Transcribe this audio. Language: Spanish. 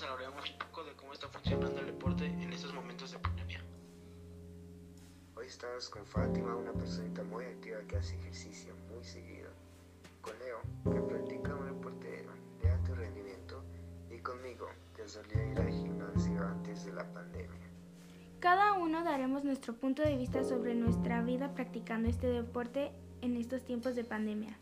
desarrollamos un poco de cómo está funcionando el deporte en estos momentos de pandemia. Hoy estamos con Fátima, una personita muy activa que hace ejercicio muy seguido, con Leo, que practica un deporte de alto rendimiento, y conmigo, que solía ir al gimnasio antes de la pandemia. Cada uno daremos nuestro punto de vista sobre nuestra vida practicando este deporte en estos tiempos de pandemia.